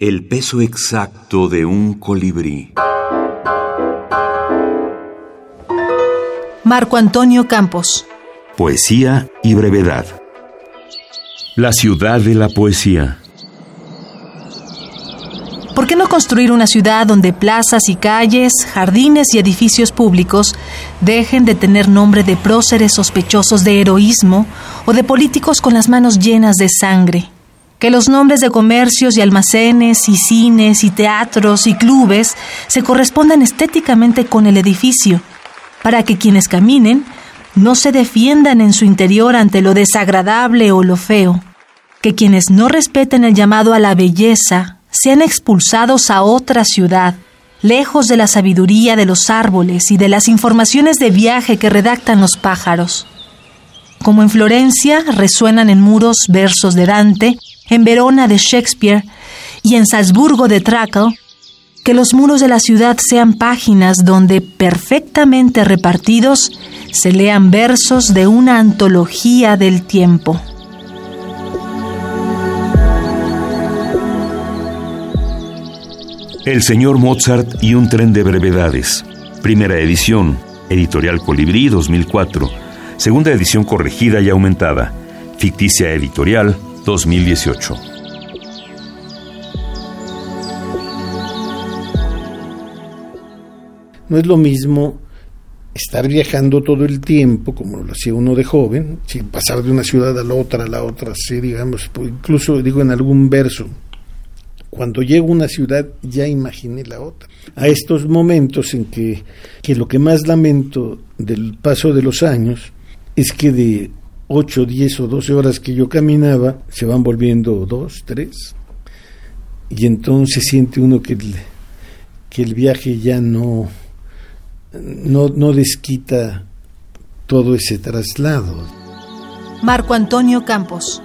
El peso exacto de un colibrí. Marco Antonio Campos. Poesía y brevedad. La ciudad de la poesía. ¿Por qué no construir una ciudad donde plazas y calles, jardines y edificios públicos dejen de tener nombre de próceres sospechosos de heroísmo o de políticos con las manos llenas de sangre? Que los nombres de comercios y almacenes y cines y teatros y clubes se correspondan estéticamente con el edificio, para que quienes caminen no se defiendan en su interior ante lo desagradable o lo feo, que quienes no respeten el llamado a la belleza sean expulsados a otra ciudad, lejos de la sabiduría de los árboles y de las informaciones de viaje que redactan los pájaros. Como en Florencia resuenan en muros versos de Dante, en Verona de Shakespeare y en Salzburgo de Trakel, que los muros de la ciudad sean páginas donde, perfectamente repartidos, se lean versos de una antología del tiempo. El señor Mozart y un tren de brevedades. Primera edición, Editorial Colibrí 2004. Segunda edición corregida y aumentada. Ficticia Editorial 2018. No es lo mismo estar viajando todo el tiempo, como lo hacía uno de joven, sin pasar de una ciudad a la otra, a la otra, sí, digamos, incluso digo en algún verso, cuando llego a una ciudad ya imaginé la otra. A estos momentos en que, que lo que más lamento del paso de los años es que de 8, 10 o 12 horas que yo caminaba se van volviendo 2, 3. Y entonces siente uno que el, que el viaje ya no, no, no desquita todo ese traslado. Marco Antonio Campos